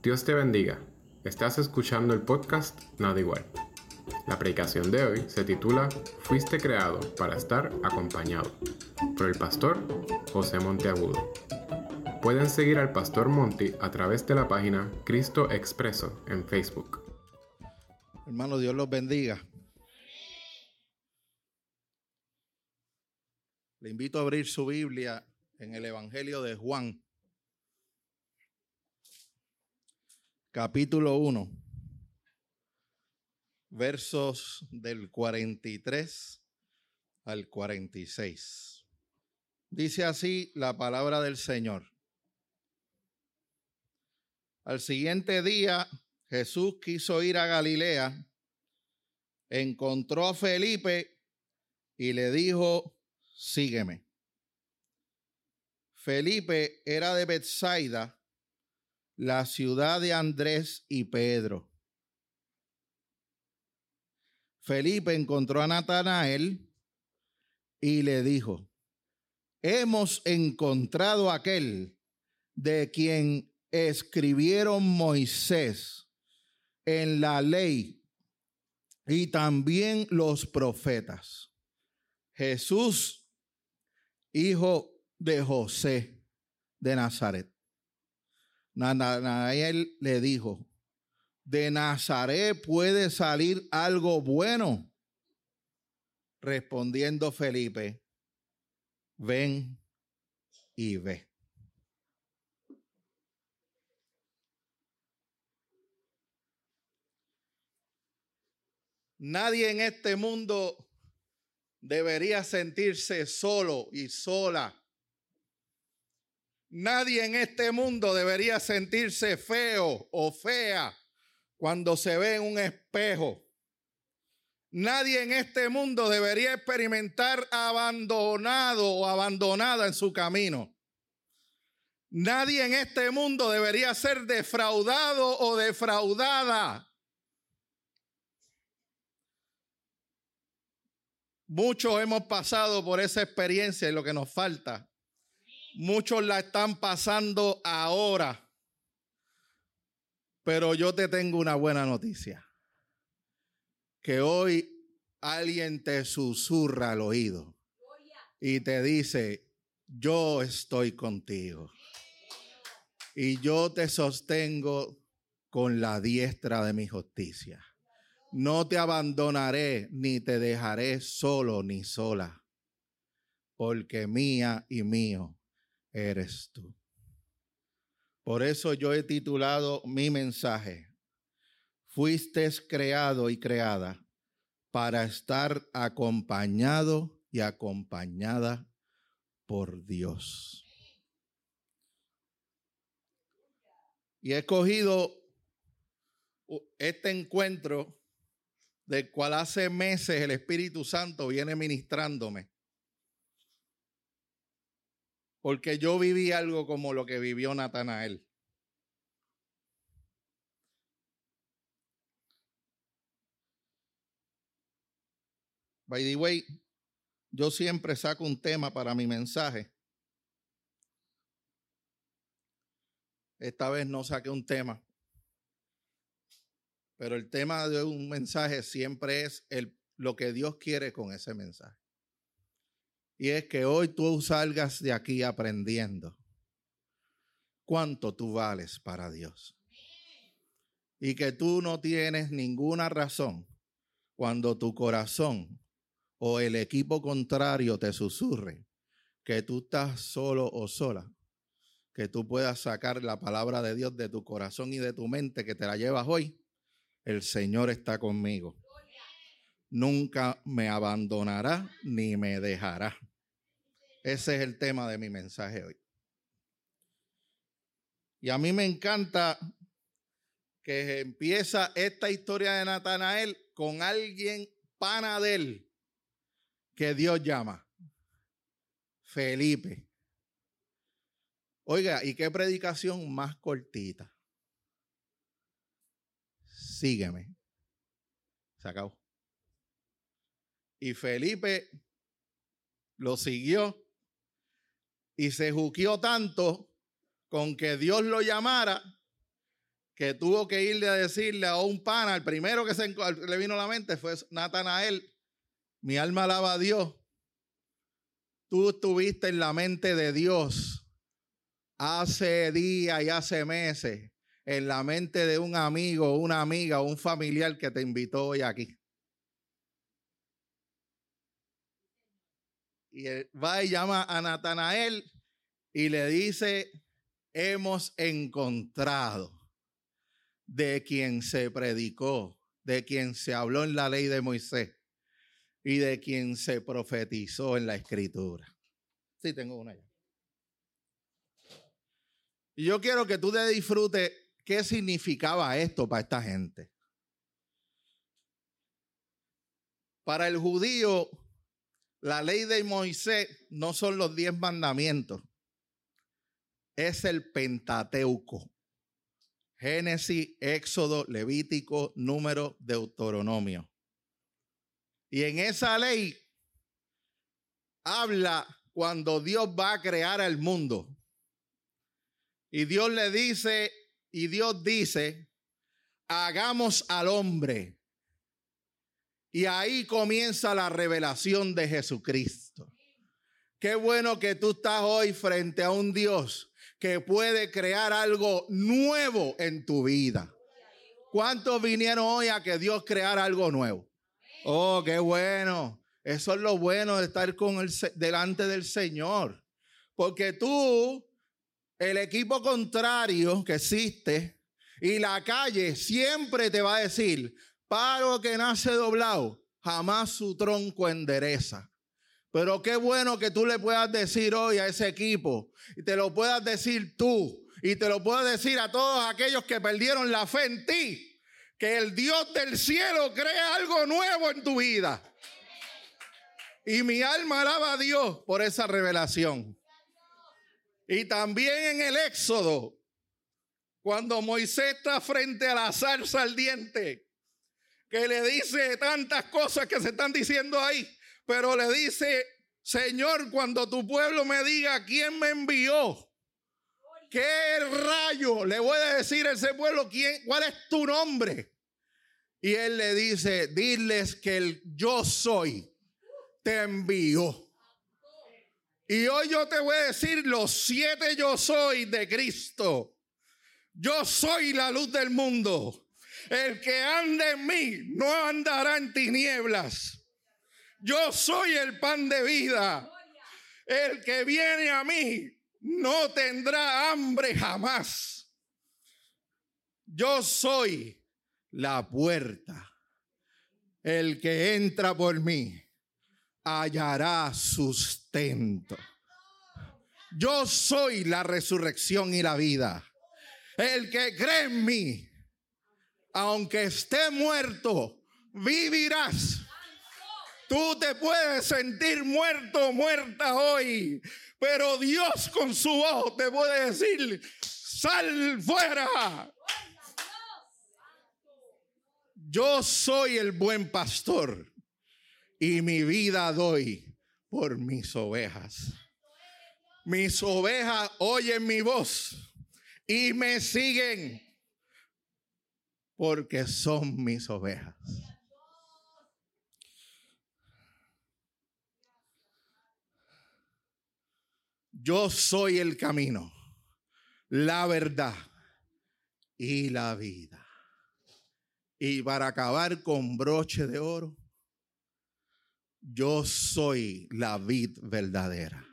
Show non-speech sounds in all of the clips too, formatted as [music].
Dios te bendiga. Estás escuchando el podcast Nada Igual. La predicación de hoy se titula Fuiste creado para estar acompañado por el pastor José Monteagudo. Pueden seguir al pastor Monti a través de la página Cristo Expreso en Facebook. Hermano, Dios los bendiga. Le invito a abrir su Biblia en el Evangelio de Juan, capítulo 1, versos del 43 al 46. Dice así la palabra del Señor. Al siguiente día, Jesús quiso ir a Galilea, encontró a Felipe y le dijo, sígueme. Felipe era de Bethsaida, la ciudad de Andrés y Pedro. Felipe encontró a Natanael y le dijo, hemos encontrado aquel de quien escribieron Moisés en la ley y también los profetas. Jesús hijo de José de Nazaret. Natanael le dijo, ¿de Nazaret puede salir algo bueno? Respondiendo Felipe, ven y ve. Nadie en este mundo debería sentirse solo y sola. Nadie en este mundo debería sentirse feo o fea cuando se ve en un espejo. Nadie en este mundo debería experimentar abandonado o abandonada en su camino. Nadie en este mundo debería ser defraudado o defraudada Muchos hemos pasado por esa experiencia y lo que nos falta. Muchos la están pasando ahora. Pero yo te tengo una buena noticia. Que hoy alguien te susurra al oído y te dice, yo estoy contigo. Y yo te sostengo con la diestra de mi justicia. No te abandonaré ni te dejaré solo ni sola, porque mía y mío eres tú. Por eso yo he titulado mi mensaje, fuiste creado y creada para estar acompañado y acompañada por Dios. Y he escogido este encuentro del cual hace meses el Espíritu Santo viene ministrándome. Porque yo viví algo como lo que vivió Natanael. By the way, yo siempre saco un tema para mi mensaje. Esta vez no saqué un tema. Pero el tema de un mensaje siempre es el, lo que Dios quiere con ese mensaje. Y es que hoy tú salgas de aquí aprendiendo cuánto tú vales para Dios. Y que tú no tienes ninguna razón cuando tu corazón o el equipo contrario te susurre que tú estás solo o sola, que tú puedas sacar la palabra de Dios de tu corazón y de tu mente que te la llevas hoy el Señor está conmigo. Nunca me abandonará ni me dejará. Ese es el tema de mi mensaje hoy. Y a mí me encanta que empieza esta historia de Natanael con alguien pana de él que Dios llama. Felipe. Oiga, ¿y qué predicación más cortita? sígueme. Se acabó. Y Felipe lo siguió y se juqueó tanto con que Dios lo llamara que tuvo que irle a decirle a un pana, el primero que se le vino a la mente fue Natanael, mi alma alaba a Dios. Tú estuviste en la mente de Dios hace días y hace meses, en la mente de un amigo, una amiga, un familiar que te invitó hoy aquí. Y va y llama a Natanael y le dice, hemos encontrado de quien se predicó, de quien se habló en la ley de Moisés y de quien se profetizó en la escritura. Sí, tengo una ya. Y yo quiero que tú te disfrutes qué significaba esto para esta gente. Para el judío, la ley de Moisés no son los diez mandamientos, es el Pentateuco. Génesis, Éxodo, Levítico, Número, Deuteronomio. Y en esa ley habla cuando Dios va a crear el mundo. Y Dios le dice, y Dios dice, hagamos al hombre y ahí comienza la revelación de Jesucristo. Qué bueno que tú estás hoy frente a un Dios que puede crear algo nuevo en tu vida. ¿Cuántos vinieron hoy a que Dios creara algo nuevo? Oh, qué bueno. Eso es lo bueno de estar con el, delante del Señor. Porque tú, el equipo contrario que existe y la calle siempre te va a decir, Paro que nace doblado, jamás su tronco endereza. Pero qué bueno que tú le puedas decir hoy a ese equipo y te lo puedas decir tú y te lo puedas decir a todos aquellos que perdieron la fe en ti, que el Dios del cielo crea algo nuevo en tu vida. Y mi alma alaba a Dios por esa revelación. Y también en el Éxodo, cuando Moisés está frente a la zarza ardiente, que le dice tantas cosas que se están diciendo ahí, pero le dice, Señor, cuando tu pueblo me diga quién me envió, qué rayo le voy a decir a ese pueblo, quién, cuál es tu nombre. Y él le dice, diles que el yo soy te envió. Y hoy yo te voy a decir los siete yo soy de Cristo. Yo soy la luz del mundo. El que ande en mí no andará en tinieblas. Yo soy el pan de vida. El que viene a mí no tendrá hambre jamás. Yo soy la puerta. El que entra por mí hallará sustento. Yo soy la resurrección y la vida. El que cree en mí, aunque esté muerto, vivirás. Tú te puedes sentir muerto muerta hoy, pero Dios con su voz te puede decir, sal fuera. Yo soy el buen pastor y mi vida doy por mis ovejas. Mis ovejas oyen mi voz y me siguen porque son mis ovejas. Yo soy el camino, la verdad y la vida. Y para acabar con broche de oro, yo soy la vid verdadera.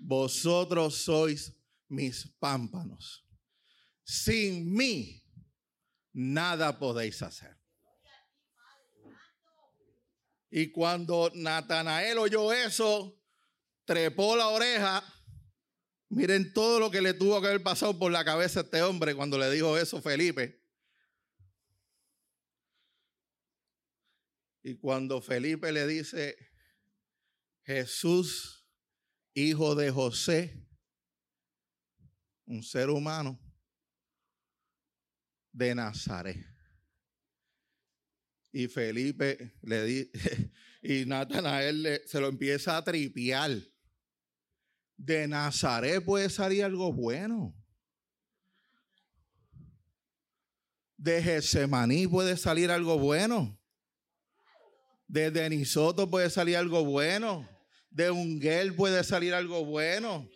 Vosotros sois mis pámpanos sin mí nada podéis hacer. Y cuando Natanael oyó eso, trepó la oreja. Miren todo lo que le tuvo que haber pasado por la cabeza a este hombre cuando le dijo eso Felipe. Y cuando Felipe le dice, Jesús, hijo de José, un ser humano, de Nazaret. Y Felipe le di, [laughs] y Natanael se lo empieza a tripear. De Nazaret puede salir algo bueno. De Getsemaní puede salir algo bueno. De Denisoto puede salir algo bueno. De Unguel puede salir algo bueno.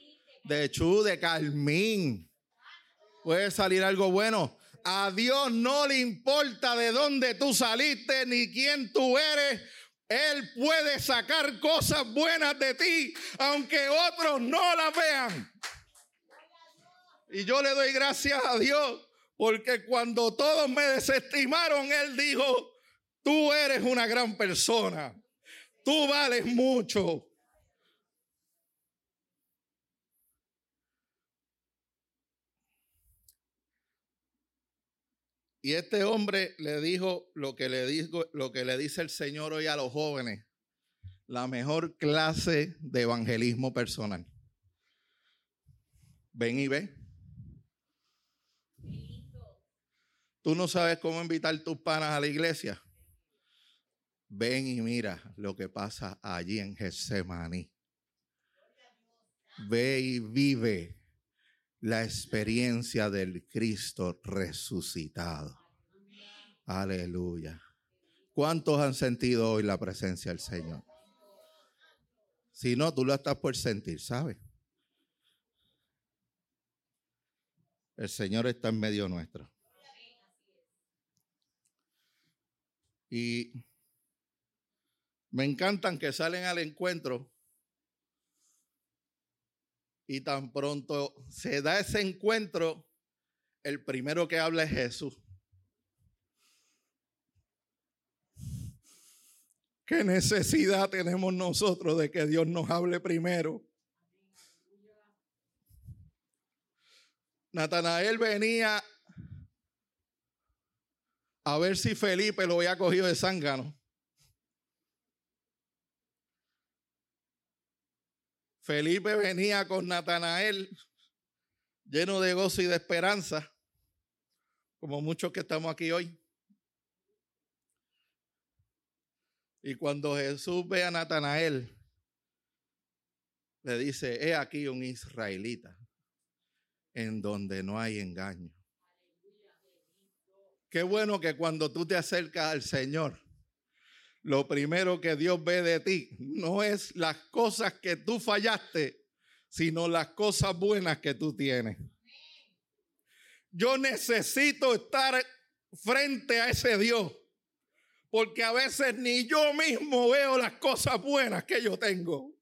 De Chu, de Carmín. Puede salir algo bueno. A Dios no le importa de dónde tú saliste ni quién tú eres. Él puede sacar cosas buenas de ti, aunque otros no las vean. Y yo le doy gracias a Dios, porque cuando todos me desestimaron, Él dijo, tú eres una gran persona, tú vales mucho. Y este hombre le dijo lo que le, lo que le dice el Señor hoy a los jóvenes, la mejor clase de evangelismo personal. Ven y ve. Tú no sabes cómo invitar tus panas a la iglesia. Ven y mira lo que pasa allí en Getsemaní. Ve y vive la experiencia del Cristo resucitado. Aleluya. ¿Cuántos han sentido hoy la presencia del Señor? Si no, tú lo estás por sentir, ¿sabes? El Señor está en medio nuestro. Y me encantan que salen al encuentro y tan pronto se da ese encuentro, el primero que habla es Jesús. ¿Qué necesidad tenemos nosotros de que Dios nos hable primero? Natanael venía a ver si Felipe lo había cogido de zángano. Felipe venía con Natanael lleno de gozo y de esperanza, como muchos que estamos aquí hoy. Y cuando Jesús ve a Natanael, le dice, he aquí un israelita en donde no hay engaño. Qué bueno que cuando tú te acercas al Señor, lo primero que Dios ve de ti no es las cosas que tú fallaste, sino las cosas buenas que tú tienes. Yo necesito estar frente a ese Dios, porque a veces ni yo mismo veo las cosas buenas que yo tengo.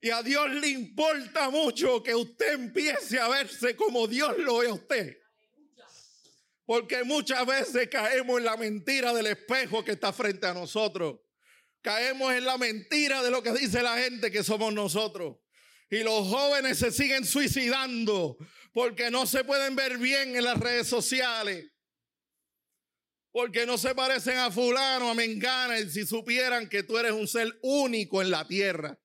Y a Dios le importa mucho que usted empiece a verse como Dios lo ve a usted. Porque muchas veces caemos en la mentira del espejo que está frente a nosotros. Caemos en la mentira de lo que dice la gente que somos nosotros. Y los jóvenes se siguen suicidando porque no se pueden ver bien en las redes sociales. Porque no se parecen a fulano, a mengana, y si supieran que tú eres un ser único en la tierra.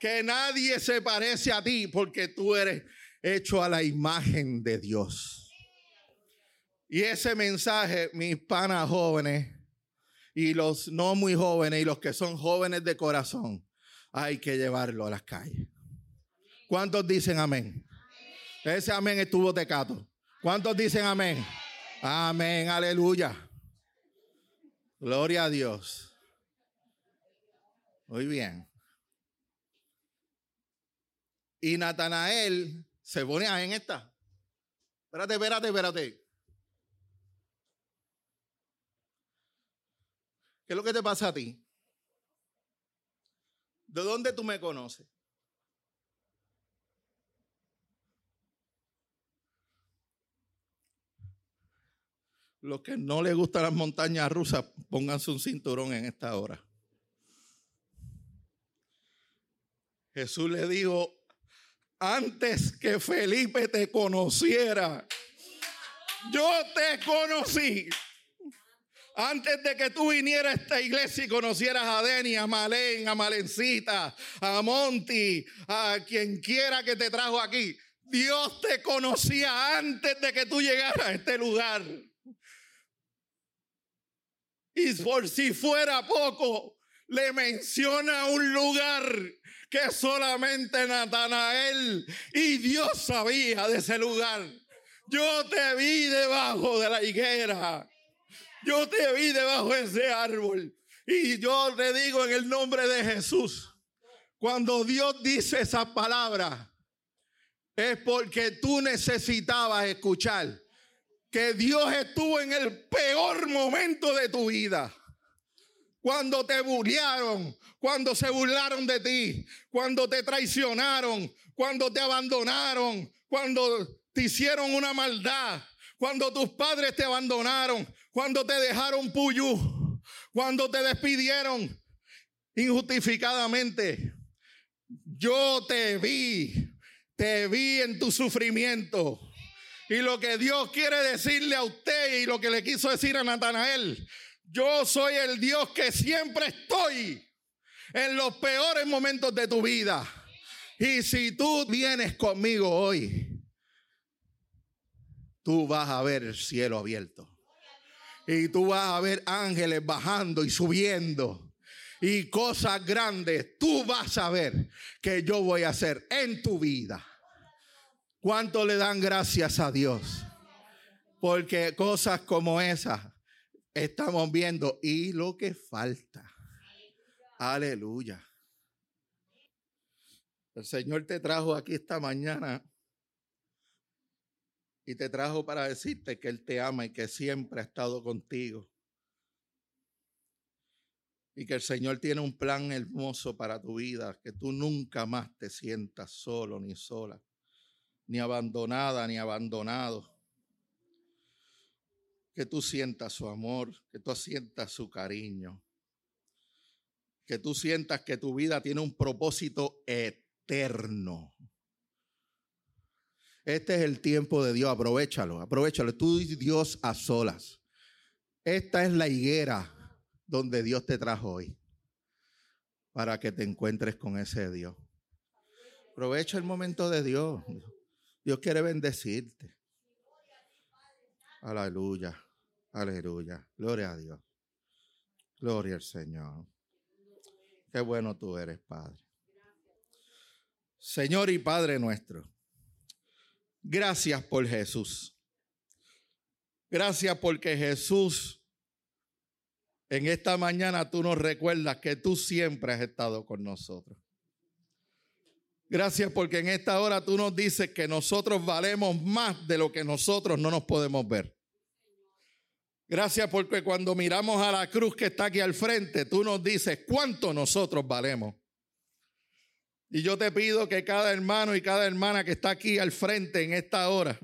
Que nadie se parece a ti porque tú eres hecho a la imagen de Dios. Y ese mensaje, mis panas jóvenes y los no muy jóvenes y los que son jóvenes de corazón, hay que llevarlo a las calles. ¿Cuántos dicen amén? Ese amén estuvo tecato. ¿Cuántos dicen amén? Amén, aleluya. Gloria a Dios. Muy bien. Y Natanael se pone en esta. Espérate, espérate, espérate. ¿Qué es lo que te pasa a ti? ¿De dónde tú me conoces? Los que no les gustan las montañas rusas, pónganse un cinturón en esta hora. Jesús le dijo, antes que Felipe te conociera, yo te conocí. Antes de que tú vinieras a esta iglesia y conocieras a Deni, a Malén, a Malencita, a Monty, a quien quiera que te trajo aquí, Dios te conocía antes de que tú llegaras a este lugar. Y por si fuera poco, le menciona un lugar que solamente Natanael y Dios sabía de ese lugar. Yo te vi debajo de la higuera. Yo te vi debajo de ese árbol. Y yo te digo en el nombre de Jesús, cuando Dios dice esa palabra, es porque tú necesitabas escuchar que Dios estuvo en el peor momento de tu vida. Cuando te burlaron, cuando se burlaron de ti, cuando te traicionaron, cuando te abandonaron, cuando te hicieron una maldad, cuando tus padres te abandonaron, cuando te dejaron puyú, cuando te despidieron injustificadamente. Yo te vi, te vi en tu sufrimiento. Y lo que Dios quiere decirle a usted y lo que le quiso decir a Natanael, yo soy el Dios que siempre estoy en los peores momentos de tu vida. Y si tú vienes conmigo hoy, tú vas a ver el cielo abierto. Y tú vas a ver ángeles bajando y subiendo. Y cosas grandes tú vas a ver que yo voy a hacer en tu vida. ¿Cuánto le dan gracias a Dios? Porque cosas como esas estamos viendo y lo que falta. Aleluya. El Señor te trajo aquí esta mañana y te trajo para decirte que Él te ama y que siempre ha estado contigo. Y que el Señor tiene un plan hermoso para tu vida, que tú nunca más te sientas solo ni sola ni abandonada, ni abandonado. Que tú sientas su amor, que tú sientas su cariño, que tú sientas que tu vida tiene un propósito eterno. Este es el tiempo de Dios, aprovechalo, aprovechalo. Tú y Dios a solas. Esta es la higuera donde Dios te trajo hoy para que te encuentres con ese Dios. Aprovecha el momento de Dios. Dios quiere bendecirte. Aleluya, aleluya. Gloria a Dios. Gloria al Señor. Qué bueno tú eres, Padre. Señor y Padre nuestro, gracias por Jesús. Gracias porque Jesús, en esta mañana tú nos recuerdas que tú siempre has estado con nosotros. Gracias porque en esta hora tú nos dices que nosotros valemos más de lo que nosotros no nos podemos ver. Gracias porque cuando miramos a la cruz que está aquí al frente, tú nos dices cuánto nosotros valemos. Y yo te pido que cada hermano y cada hermana que está aquí al frente en esta hora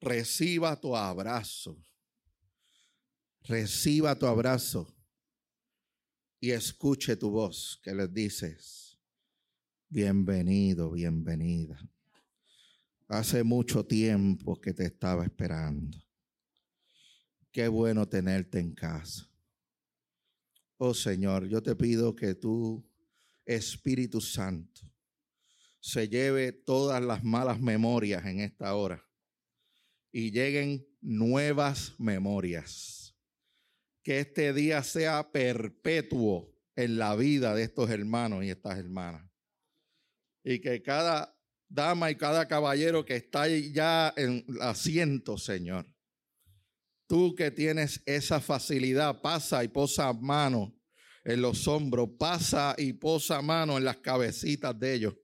reciba tu abrazo. Reciba tu abrazo y escuche tu voz que les dices, bienvenido, bienvenida. Hace mucho tiempo que te estaba esperando. Qué bueno tenerte en casa. Oh Señor, yo te pido que tu Espíritu Santo se lleve todas las malas memorias en esta hora y lleguen nuevas memorias que este día sea perpetuo en la vida de estos hermanos y estas hermanas. Y que cada dama y cada caballero que está ya en asiento, Señor, tú que tienes esa facilidad, pasa y posa mano en los hombros, pasa y posa mano en las cabecitas de ellos.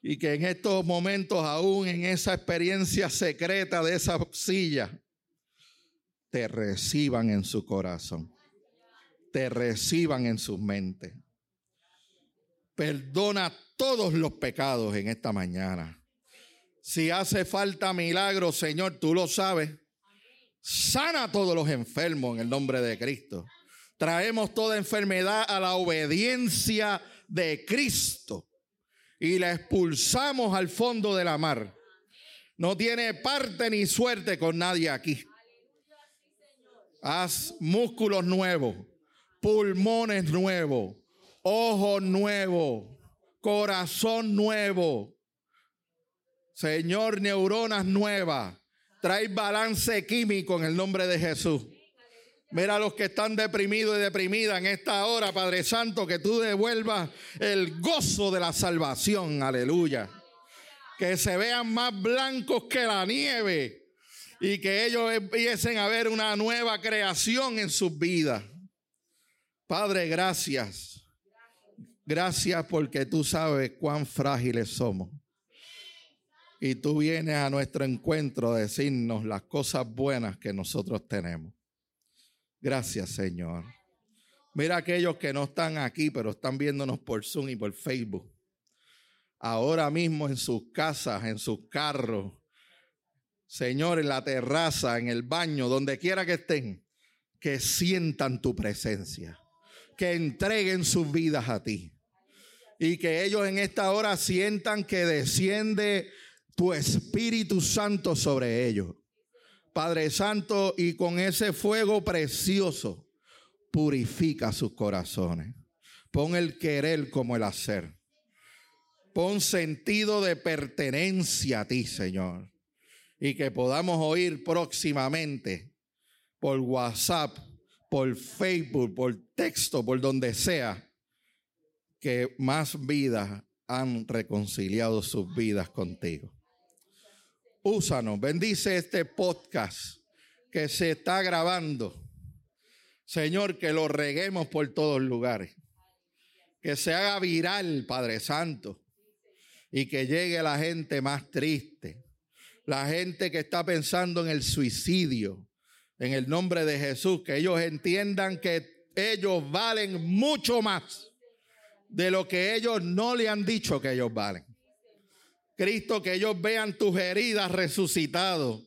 Y que en estos momentos, aún en esa experiencia secreta de esa silla, te reciban en su corazón, te reciban en su mente. Perdona todos los pecados en esta mañana. Si hace falta milagro, Señor, tú lo sabes. Sana a todos los enfermos en el nombre de Cristo. Traemos toda enfermedad a la obediencia de Cristo y la expulsamos al fondo de la mar. No tiene parte ni suerte con nadie aquí. Haz músculos nuevos, pulmones nuevos, ojos nuevos, corazón nuevo. Señor, neuronas nuevas. Trae balance químico en el nombre de Jesús. Mira a los que están deprimidos y deprimidas en esta hora, Padre Santo, que tú devuelvas el gozo de la salvación. Aleluya. que se vean más blancos que la nieve y que ellos empiecen a ver una nueva creación en sus vidas. Padre, gracias. Gracias porque tú sabes cuán frágiles somos. Y tú vienes a nuestro encuentro a decirnos las cosas buenas que nosotros tenemos. Gracias, Señor. Mira aquellos que no están aquí, pero están viéndonos por Zoom y por Facebook. Ahora mismo en sus casas, en sus carros, Señor, en la terraza, en el baño, donde quiera que estén, que sientan tu presencia, que entreguen sus vidas a ti y que ellos en esta hora sientan que desciende tu Espíritu Santo sobre ellos. Padre Santo, y con ese fuego precioso, purifica sus corazones. Pon el querer como el hacer. Pon sentido de pertenencia a ti, Señor. Y que podamos oír próximamente por WhatsApp, por Facebook, por texto, por donde sea, que más vidas han reconciliado sus vidas contigo. Úsanos, bendice este podcast que se está grabando. Señor, que lo reguemos por todos lugares. Que se haga viral, Padre Santo. Y que llegue la gente más triste. La gente que está pensando en el suicidio. En el nombre de Jesús. Que ellos entiendan que ellos valen mucho más de lo que ellos no le han dicho que ellos valen. Cristo, que ellos vean tus heridas resucitado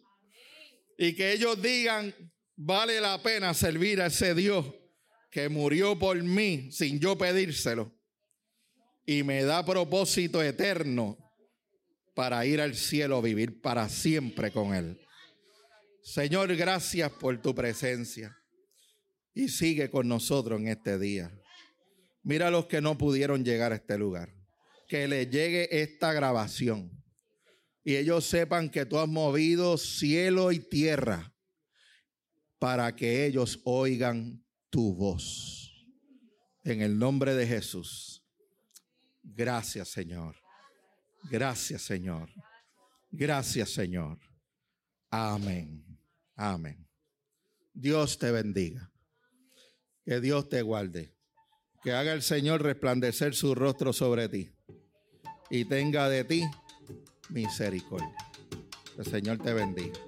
y que ellos digan, vale la pena servir a ese Dios que murió por mí sin yo pedírselo y me da propósito eterno para ir al cielo, vivir para siempre con Él. Señor, gracias por tu presencia y sigue con nosotros en este día. Mira a los que no pudieron llegar a este lugar. Que les llegue esta grabación. Y ellos sepan que tú has movido cielo y tierra para que ellos oigan tu voz. En el nombre de Jesús. Gracias, Señor. Gracias, Señor. Gracias, Señor. Amén. Amén. Dios te bendiga. Que Dios te guarde que haga el Señor resplandecer su rostro sobre ti y tenga de ti misericordia. El Señor te bendiga.